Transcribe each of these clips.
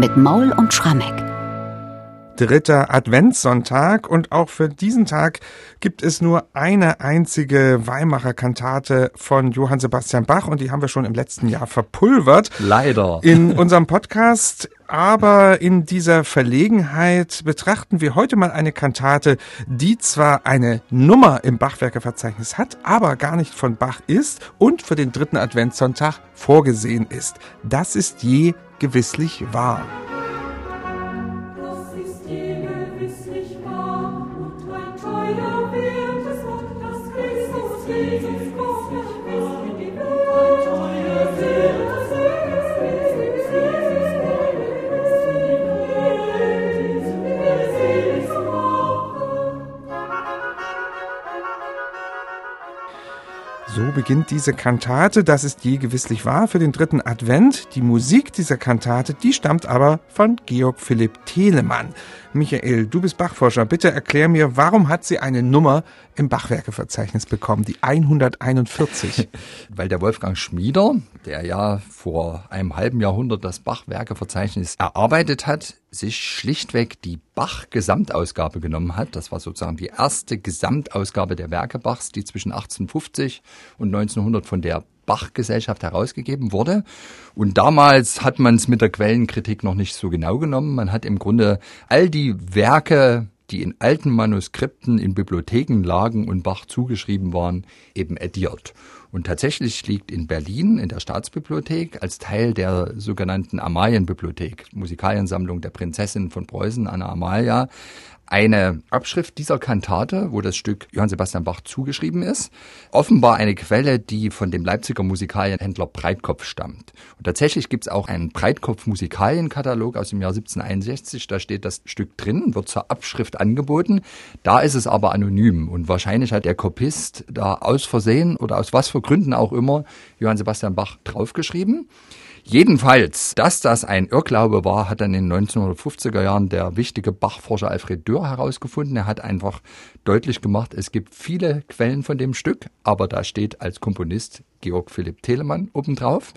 mit Maul und Schrammeck dritter Adventssonntag und auch für diesen Tag gibt es nur eine einzige Weimarer Kantate von Johann Sebastian Bach und die haben wir schon im letzten Jahr verpulvert. Leider. In unserem Podcast. Aber in dieser Verlegenheit betrachten wir heute mal eine Kantate, die zwar eine Nummer im Bachwerkeverzeichnis hat, aber gar nicht von Bach ist und für den dritten Adventssonntag vorgesehen ist. Das ist je gewisslich wahr. So beginnt diese Kantate, das ist je gewisslich wahr, für den dritten Advent. Die Musik dieser Kantate, die stammt aber von Georg Philipp Telemann. Michael, du bist Bachforscher. Bitte erklär mir, warum hat sie eine Nummer im Bachwerkeverzeichnis bekommen, die 141? Weil der Wolfgang Schmieder, der ja vor einem halben Jahrhundert das Bachwerkeverzeichnis erarbeitet hat, sich schlichtweg die Bach-Gesamtausgabe genommen hat. Das war sozusagen die erste Gesamtausgabe der Werke Bachs, die zwischen 1850 und 1900 von der Bach-Gesellschaft herausgegeben wurde. Und damals hat man es mit der Quellenkritik noch nicht so genau genommen. Man hat im Grunde all die Werke die in alten Manuskripten in Bibliotheken lagen und Bach zugeschrieben waren, eben ediert. Und tatsächlich liegt in Berlin in der Staatsbibliothek als Teil der sogenannten Amalienbibliothek, Musikaliensammlung der Prinzessin von Preußen, Anna Amalia, eine Abschrift dieser Kantate, wo das Stück Johann Sebastian Bach zugeschrieben ist. Offenbar eine Quelle, die von dem Leipziger Musikalienhändler Breitkopf stammt. Und tatsächlich gibt es auch einen Breitkopf-Musikalienkatalog aus dem Jahr 1761. Da steht das Stück drin, wird zur Abschrift angeboten. Da ist es aber anonym und wahrscheinlich hat der Kopist da aus Versehen oder aus was für Gründen auch immer Johann Sebastian Bach draufgeschrieben. Jedenfalls, dass das ein Irrglaube war, hat dann in den 1950er Jahren der wichtige Bachforscher Alfred Dürr herausgefunden. Er hat einfach deutlich gemacht, es gibt viele Quellen von dem Stück, aber da steht als Komponist Georg Philipp Telemann obendrauf.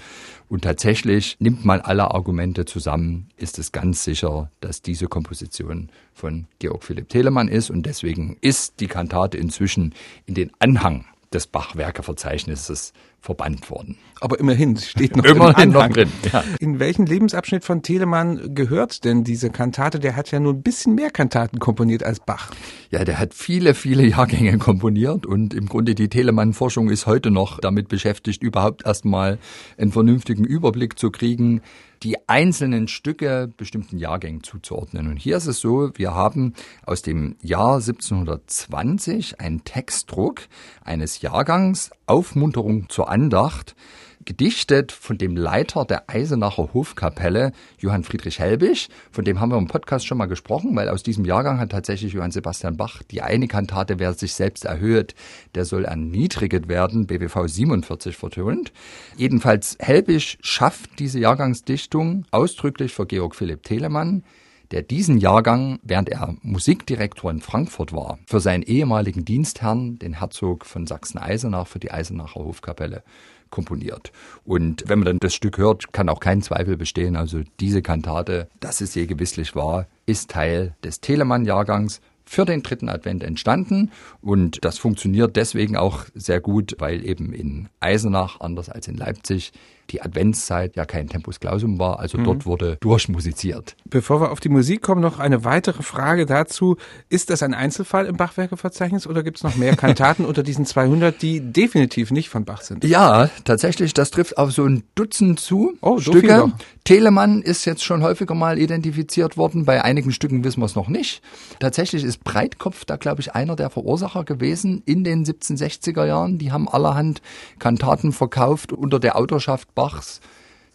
Und tatsächlich nimmt man alle Argumente zusammen, ist es ganz sicher, dass diese Komposition von Georg Philipp Telemann ist. Und deswegen ist die Kantate inzwischen in den Anhang des Bachwerkeverzeichnisses verbannt worden. Aber immerhin steht noch immerhin noch drin. Ja. In welchen Lebensabschnitt von Telemann gehört denn diese Kantate? Der hat ja nur ein bisschen mehr Kantaten komponiert als Bach. Ja, der hat viele, viele Jahrgänge komponiert und im Grunde die Telemann-Forschung ist heute noch damit beschäftigt, überhaupt erstmal einen vernünftigen Überblick zu kriegen, die einzelnen Stücke bestimmten Jahrgängen zuzuordnen. Und hier ist es so, wir haben aus dem Jahr 1720 einen Textdruck eines Jahrgangs Aufmunterung zur Andacht, gedichtet von dem Leiter der Eisenacher Hofkapelle, Johann Friedrich Helbig. Von dem haben wir im Podcast schon mal gesprochen, weil aus diesem Jahrgang hat tatsächlich Johann Sebastian Bach die eine Kantate, wer sich selbst erhöht, der soll erniedriget werden, BWV 47 vertönt. Jedenfalls Helbig schafft diese Jahrgangsdichtung ausdrücklich für Georg Philipp Telemann der diesen Jahrgang, während er Musikdirektor in Frankfurt war, für seinen ehemaligen Dienstherrn, den Herzog von Sachsen-Eisenach, für die Eisenacher Hofkapelle komponiert. Und wenn man dann das Stück hört, kann auch kein Zweifel bestehen. Also diese Kantate, dass es je gewisslich war, ist Teil des Telemann-Jahrgangs für den dritten Advent entstanden und das funktioniert deswegen auch sehr gut, weil eben in Eisenach, anders als in Leipzig, die Adventszeit ja kein Tempus Clausum war, also mhm. dort wurde durchmusiziert. Bevor wir auf die Musik kommen, noch eine weitere Frage dazu. Ist das ein Einzelfall im Bachwerkeverzeichnis oder gibt es noch mehr Kantaten unter diesen 200, die definitiv nicht von Bach sind? Ja, tatsächlich, das trifft auf so ein Dutzend zu oh, so Stücke. Telemann ist jetzt schon häufiger mal identifiziert worden, bei einigen Stücken wissen wir es noch nicht. Tatsächlich ist Breitkopf da, glaube ich, einer der Verursacher gewesen in den 1760er Jahren. Die haben allerhand Kantaten verkauft unter der Autorschaft Bachs,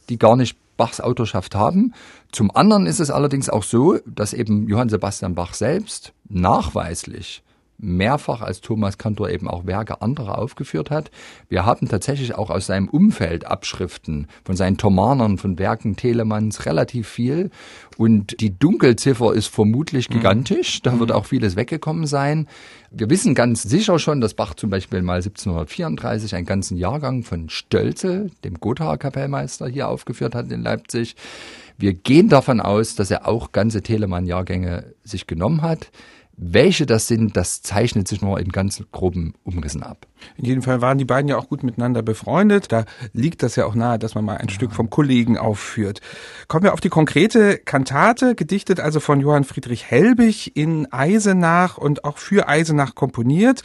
die gar nicht Bachs Autorschaft haben. Zum anderen ist es allerdings auch so, dass eben Johann Sebastian Bach selbst nachweislich mehrfach als Thomas Kantor eben auch Werke anderer aufgeführt hat. Wir haben tatsächlich auch aus seinem Umfeld Abschriften von seinen Thomanern, von Werken Telemanns relativ viel. Und die Dunkelziffer ist vermutlich mhm. gigantisch. Da wird mhm. auch vieles weggekommen sein. Wir wissen ganz sicher schon, dass Bach zum Beispiel mal 1734 einen ganzen Jahrgang von Stölzel, dem Gothaer Kapellmeister, hier aufgeführt hat in Leipzig. Wir gehen davon aus, dass er auch ganze Telemann-Jahrgänge sich genommen hat. Welche das sind, das zeichnet sich nur in ganz groben Umrissen ab. In jedem Fall waren die beiden ja auch gut miteinander befreundet. Da liegt das ja auch nahe, dass man mal ein ja. Stück vom Kollegen aufführt. Kommen wir auf die konkrete Kantate, gedichtet also von Johann Friedrich Helbig in Eisenach und auch für Eisenach komponiert.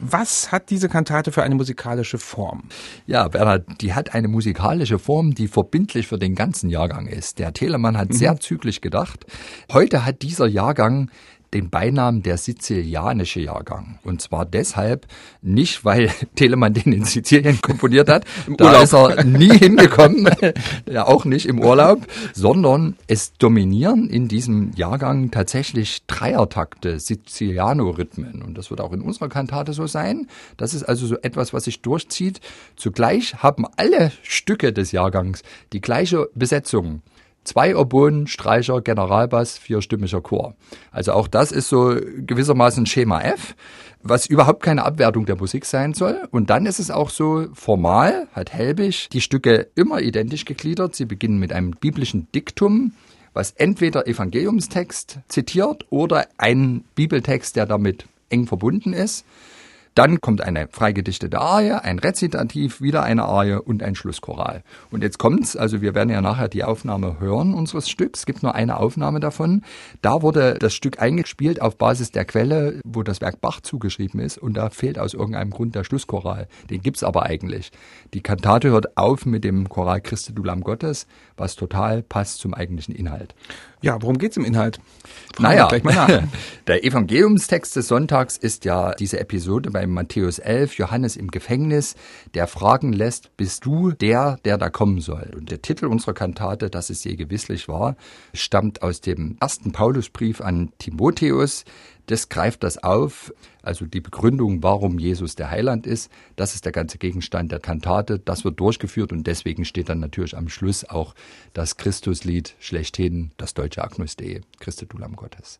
Was hat diese Kantate für eine musikalische Form? Ja, Bernhard, die hat eine musikalische Form, die verbindlich für den ganzen Jahrgang ist. Der Telemann hat mhm. sehr zügig gedacht. Heute hat dieser Jahrgang den Beinamen der sizilianische Jahrgang. Und zwar deshalb nicht, weil Telemann den in Sizilien komponiert hat, Im da Urlaub. ist er nie hingekommen, ja auch nicht im Urlaub, sondern es dominieren in diesem Jahrgang tatsächlich Dreiertakte, Siziliano-Rhythmen. Und das wird auch in unserer Kantate so sein. Das ist also so etwas, was sich durchzieht. Zugleich haben alle Stücke des Jahrgangs die gleiche Besetzung. Zwei Oboen, Streicher, Generalbass, vierstimmiger Chor. Also auch das ist so gewissermaßen Schema F, was überhaupt keine Abwertung der Musik sein soll. Und dann ist es auch so formal, hat Helbig die Stücke immer identisch gegliedert. Sie beginnen mit einem biblischen Diktum, was entweder Evangeliumstext zitiert oder einen Bibeltext, der damit eng verbunden ist. Dann kommt eine freigedichtete Arie, ein Rezitativ, wieder eine Arie und ein Schlusschoral. Und jetzt kommt's, also wir werden ja nachher die Aufnahme hören unseres Stücks. Es gibt nur eine Aufnahme davon. Da wurde das Stück eingespielt auf Basis der Quelle, wo das Werk Bach zugeschrieben ist. Und da fehlt aus irgendeinem Grund der Schlusschoral. Den gibt's aber eigentlich. Die Kantate hört auf mit dem Choral Christe du Lamm Gottes, was total passt zum eigentlichen Inhalt. Ja, worum geht's im Inhalt? Fragen naja, gleich mal nach. der Evangeliumstext des Sonntags ist ja diese Episode bei Matthäus 11, Johannes im Gefängnis, der fragen lässt, bist du der, der da kommen soll? Und der Titel unserer Kantate, dass es je gewisslich war, stammt aus dem ersten Paulusbrief an Timotheus, das greift das auf, also die Begründung, warum Jesus der Heiland ist. Das ist der ganze Gegenstand der Kantate. Das wird durchgeführt und deswegen steht dann natürlich am Schluss auch das Christuslied schlechthin, das deutsche Agnus Dei, Christe du Lamm Gottes.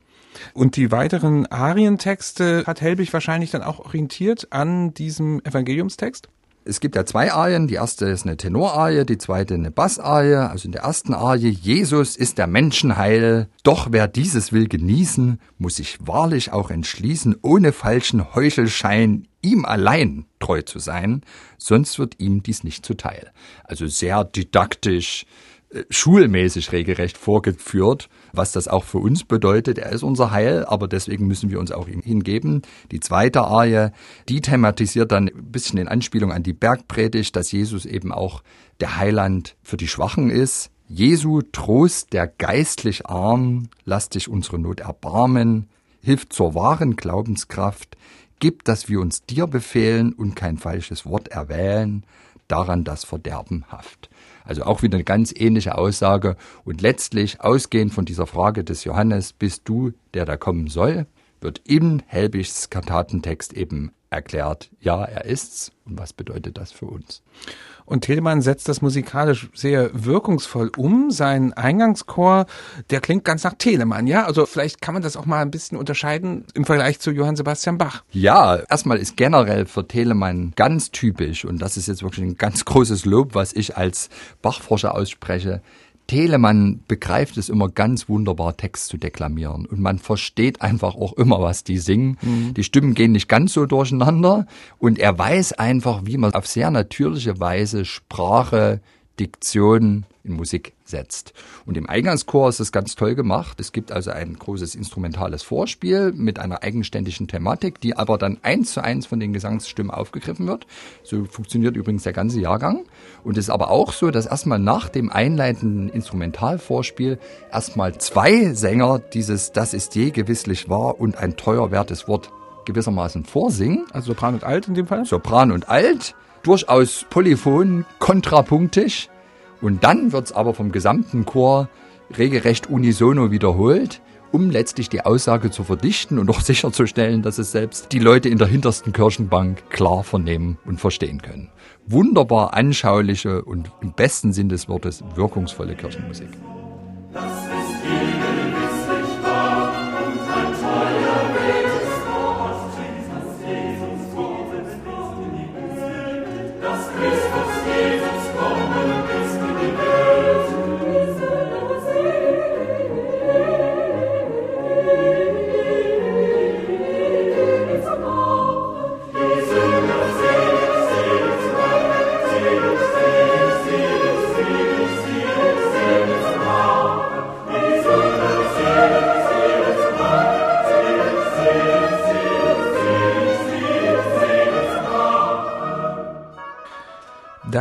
Und die weiteren Arientexte hat Helbig wahrscheinlich dann auch orientiert an diesem Evangeliumstext? Es gibt ja zwei Arien. Die erste ist eine Tenorarie, die zweite eine Bassarie. Also in der ersten Arie, Jesus ist der Menschenheil. Doch wer dieses will genießen, muss sich wahrlich auch entschließen, ohne falschen Heuchelschein ihm allein treu zu sein, sonst wird ihm dies nicht zuteil. Also sehr didaktisch, schulmäßig regelrecht vorgeführt, was das auch für uns bedeutet. Er ist unser Heil, aber deswegen müssen wir uns auch ihm hingeben. Die zweite Arie, die thematisiert dann ein bisschen in Anspielung an die Bergpredigt, dass Jesus eben auch der Heiland für die Schwachen ist. Jesu Trost, der geistlich arm, lass dich unsere Not erbarmen, hilft zur wahren Glaubenskraft, gib, dass wir uns dir befehlen und kein falsches Wort erwählen, daran das Verderben haft. Also auch wieder eine ganz ähnliche Aussage. Und letztlich, ausgehend von dieser Frage des Johannes, bist du, der da kommen soll, wird im Helbigs Kantatentext eben erklärt, ja, er ist's. Und was bedeutet das für uns? Und Telemann setzt das musikalisch sehr wirkungsvoll um. Sein Eingangschor, der klingt ganz nach Telemann, ja? Also vielleicht kann man das auch mal ein bisschen unterscheiden im Vergleich zu Johann Sebastian Bach. Ja, erstmal ist generell für Telemann ganz typisch, und das ist jetzt wirklich ein ganz großes Lob, was ich als Bachforscher ausspreche, Telemann begreift es immer ganz wunderbar, Text zu deklamieren. Und man versteht einfach auch immer, was die singen. Mhm. Die Stimmen gehen nicht ganz so durcheinander. Und er weiß einfach, wie man auf sehr natürliche Weise Sprache, Diktion in Musik setzt. Und im Eingangschor ist es ganz toll gemacht. Es gibt also ein großes instrumentales Vorspiel mit einer eigenständigen Thematik, die aber dann eins zu eins von den Gesangsstimmen aufgegriffen wird. So funktioniert übrigens der ganze Jahrgang. Und es ist aber auch so, dass erstmal nach dem einleitenden Instrumentalvorspiel erstmal zwei Sänger dieses Das ist je gewisslich wahr und ein teuer wertes Wort gewissermaßen vorsingen. Also Sopran und Alt in dem Fall? Sopran und Alt, durchaus polyphon, kontrapunktisch und dann wird's aber vom gesamten Chor regelrecht unisono wiederholt um letztlich die Aussage zu verdichten und auch sicherzustellen, dass es selbst die Leute in der hintersten Kirchenbank klar vernehmen und verstehen können. Wunderbar anschauliche und im besten Sinn des Wortes wirkungsvolle Kirchenmusik.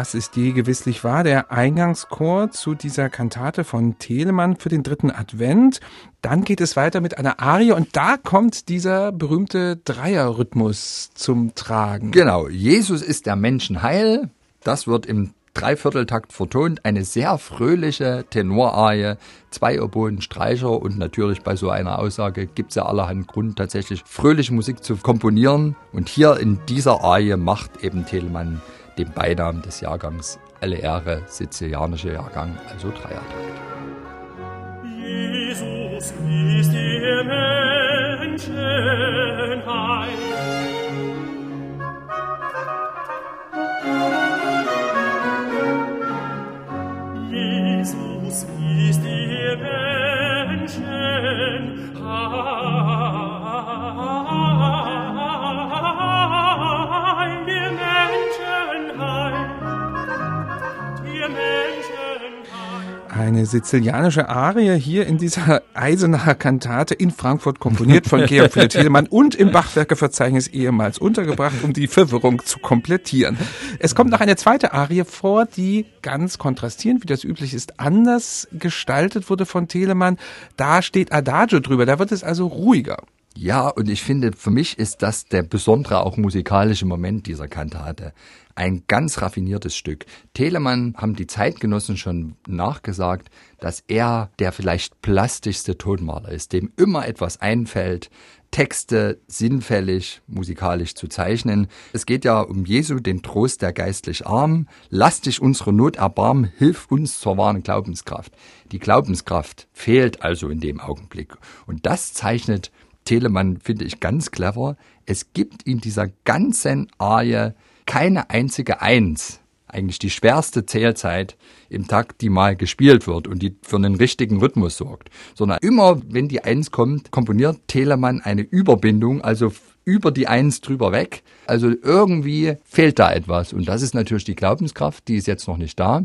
Das ist die gewisslich wahr, der Eingangschor zu dieser Kantate von Telemann für den dritten Advent. Dann geht es weiter mit einer Arie und da kommt dieser berühmte Dreierrhythmus zum Tragen. Genau, Jesus ist der Menschenheil. Das wird im Dreivierteltakt vertont, eine sehr fröhliche Tenorarie, zwei Oboen, Streicher und natürlich bei so einer Aussage gibt es ja allerhand Grund, tatsächlich fröhliche Musik zu komponieren. Und hier in dieser Arie macht eben Telemann dem Beinamen des Jahrgangs alle Ehre, sizilianische Jahrgang, also Dreiertakt. Jesus ist der Menschenheil. Jesus ist der Eine sizilianische Arie hier in dieser Eisenacher Kantate in Frankfurt komponiert von Georg Philipp Telemann und im Bachwerkeverzeichnis ehemals untergebracht, um die Verwirrung zu komplettieren. Es kommt noch eine zweite Arie vor, die ganz kontrastierend, wie das üblich ist, anders gestaltet wurde von Telemann. Da steht Adagio drüber, da wird es also ruhiger. Ja, und ich finde, für mich ist das der besondere auch musikalische Moment dieser Kantate. Ein ganz raffiniertes Stück. Telemann haben die Zeitgenossen schon nachgesagt, dass er der vielleicht plastischste Tonmaler ist, dem immer etwas einfällt, Texte sinnfällig, musikalisch zu zeichnen. Es geht ja um Jesu, den Trost der geistlich Armen. Lass dich unsere Not erbarmen, hilf uns zur wahren Glaubenskraft. Die Glaubenskraft fehlt also in dem Augenblick. Und das zeichnet Telemann finde ich ganz clever. Es gibt in dieser ganzen Arie keine einzige Eins, eigentlich die schwerste Zählzeit im Takt, die mal gespielt wird und die für einen richtigen Rhythmus sorgt, sondern immer, wenn die Eins kommt, komponiert Telemann eine Überbindung, also über die Eins drüber weg. Also irgendwie fehlt da etwas und das ist natürlich die Glaubenskraft, die ist jetzt noch nicht da.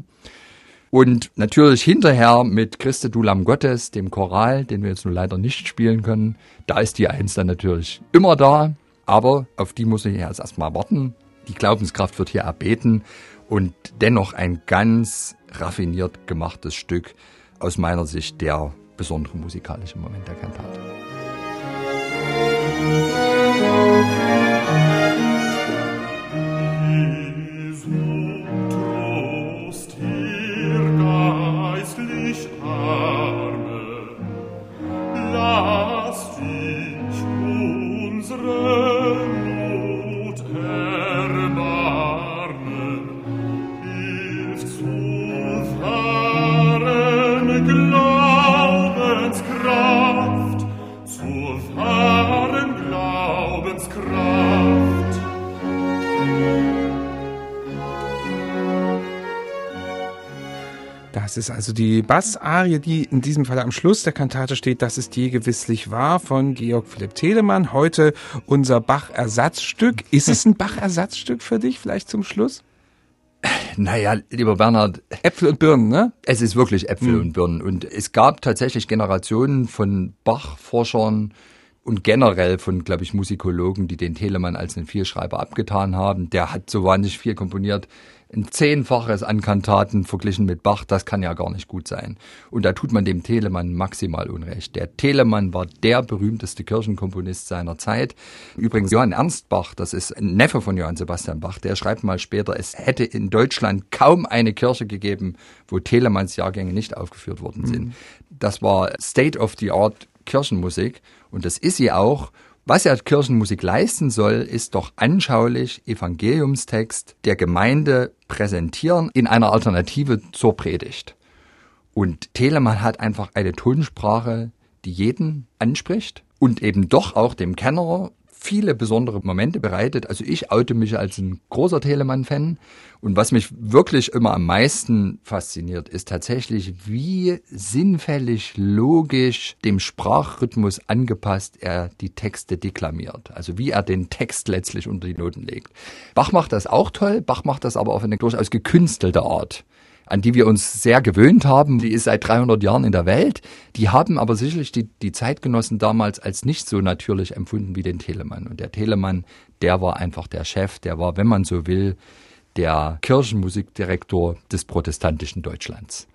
Und natürlich hinterher mit Christe du Lamm Gottes, dem Choral, den wir jetzt nur leider nicht spielen können, da ist die Eins dann natürlich immer da, aber auf die muss ich erst erstmal warten. Die Glaubenskraft wird hier erbeten und dennoch ein ganz raffiniert gemachtes Stück, aus meiner Sicht der besondere musikalische Moment der Kantate. God. Das ist also die Bassarie, die in diesem Fall am Schluss der Kantate steht. Das ist je gewisslich wahr von Georg Philipp Telemann. Heute unser Bach-Ersatzstück. Ist es ein Bach-Ersatzstück für dich vielleicht zum Schluss? Naja, lieber Bernhard. Äpfel und Birnen, ne? Es ist wirklich Äpfel mhm. und Birnen. Und es gab tatsächlich Generationen von Bach-Forschern, und generell von, glaube ich, Musikologen, die den Telemann als einen Vielschreiber abgetan haben. Der hat so wahnsinnig viel komponiert ein Zehnfaches an Kantaten verglichen mit Bach, das kann ja gar nicht gut sein. Und da tut man dem Telemann maximal Unrecht. Der Telemann war der berühmteste Kirchenkomponist seiner Zeit. Übrigens Johann Ernst Bach, das ist ein Neffe von Johann Sebastian Bach, der schreibt mal später, es hätte in Deutschland kaum eine Kirche gegeben, wo Telemanns Jahrgänge nicht aufgeführt worden sind. Mhm. Das war State of the Art Kirchenmusik und das ist sie auch. Was ja Kirchenmusik leisten soll, ist doch anschaulich Evangeliumstext der Gemeinde präsentieren in einer Alternative zur Predigt. Und Telemann hat einfach eine Tonsprache, die jeden anspricht und eben doch auch dem Kenner viele besondere Momente bereitet. Also ich oute mich als ein großer Telemann-Fan. Und was mich wirklich immer am meisten fasziniert, ist tatsächlich, wie sinnfällig, logisch, dem Sprachrhythmus angepasst er die Texte deklamiert. Also wie er den Text letztlich unter die Noten legt. Bach macht das auch toll. Bach macht das aber auf eine durchaus gekünstelte Art an die wir uns sehr gewöhnt haben. Die ist seit 300 Jahren in der Welt. Die haben aber sicherlich die, die Zeitgenossen damals als nicht so natürlich empfunden wie den Telemann. Und der Telemann, der war einfach der Chef, der war, wenn man so will, der Kirchenmusikdirektor des protestantischen Deutschlands.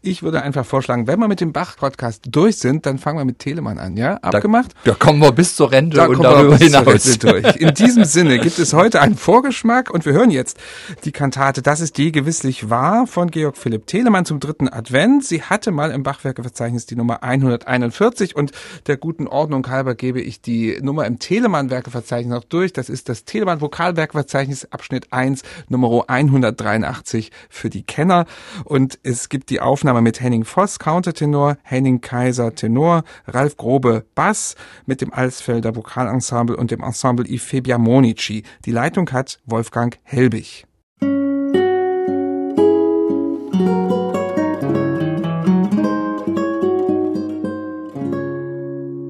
Ich würde einfach vorschlagen, wenn wir mit dem Bach-Podcast durch sind, dann fangen wir mit Telemann an, ja? Abgemacht? Da, da kommen wir bis zur Rente da und darüber hinaus. Durch. In diesem Sinne gibt es heute einen Vorgeschmack und wir hören jetzt die Kantate Das ist die gewisslich wahr von Georg Philipp Telemann zum dritten Advent. Sie hatte mal im Bachwerkeverzeichnis die Nummer 141 und der guten Ordnung halber gebe ich die Nummer im Telemann-Werkeverzeichnis noch durch. Das ist das Telemann Vokalwerkverzeichnis Abschnitt 1, Nummer 183 für die Kenner und es gibt die Aufnahme Aufnahme mit Henning Voss, Countertenor, Henning Kaiser, Tenor, Ralf Grobe, Bass, mit dem Alsfelder Vokalensemble und dem Ensemble I Febia Monici. Die Leitung hat Wolfgang Helbig.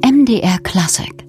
MDR Classic